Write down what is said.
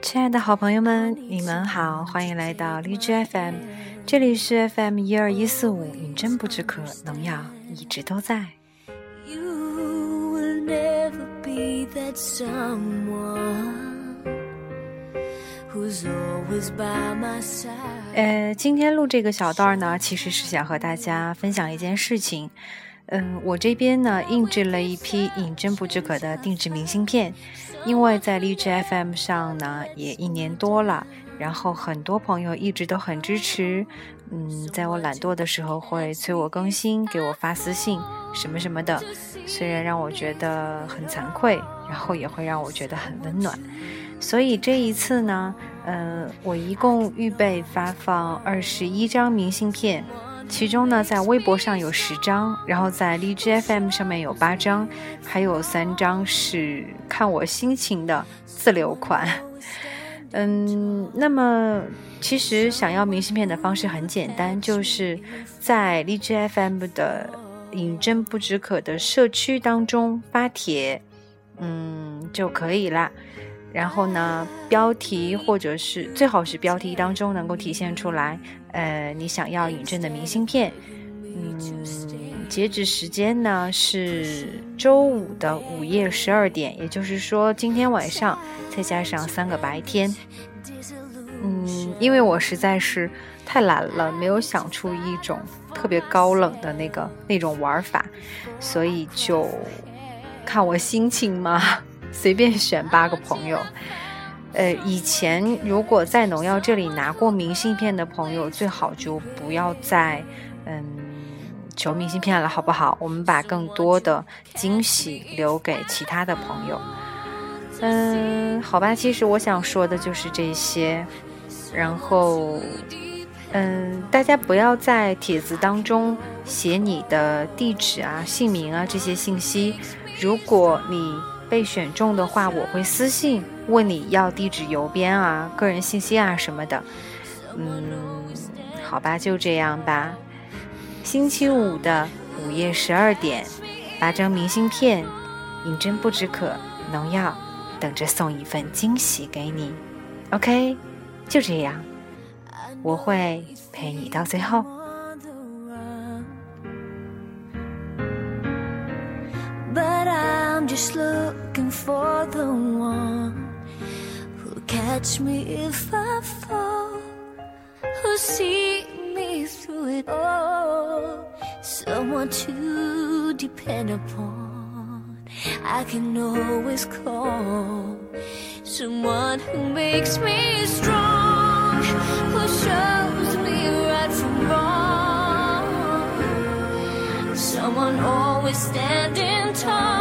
亲爱的好朋友们，你们好，欢迎来到荔枝 FM，这里是 FM 一二一四五，饮鸩不止渴，农药一直都在。呃，今天录这个小段呢，其实是想和大家分享一件事情。嗯，我这边呢印制了一批饮鸩不止渴的定制明信片，因为在荔枝 FM 上呢也一年多了，然后很多朋友一直都很支持。嗯，在我懒惰的时候会催我更新，给我发私信什么什么的，虽然让我觉得很惭愧，然后也会让我觉得很温暖。所以这一次呢，嗯，我一共预备发放二十一张明信片。其中呢，在微博上有十张，然后在荔枝 FM 上面有八张，还有三张是看我心情的自留款。嗯，那么其实想要明信片的方式很简单，就是在荔枝 FM 的“饮鸩不止渴”的社区当中发帖，嗯就可以啦。然后呢，标题或者是最好是标题当中能够体现出来，呃，你想要引证的明信片。嗯，截止时间呢是周五的午夜十二点，也就是说今天晚上再加上三个白天。嗯，因为我实在是太懒了，没有想出一种特别高冷的那个那种玩法，所以就看我心情嘛。随便选八个朋友，呃，以前如果在农药这里拿过明信片的朋友，最好就不要再嗯求明信片了，好不好？我们把更多的惊喜留给其他的朋友。嗯，好吧，其实我想说的就是这些。然后，嗯，大家不要在帖子当中写你的地址啊、姓名啊这些信息。如果你被选中的话，我会私信问你要地址、邮编啊、个人信息啊什么的。嗯，好吧，就这样吧。星期五的午夜十二点，八张明信片，饮鸩不止渴，农药等着送一份惊喜给你。OK，就这样，我会陪你到最后。Just looking for the one who'll catch me if I fall, who'll see me through it all, someone to depend upon. I can always call someone who makes me strong, who shows me right from wrong, someone always standing tall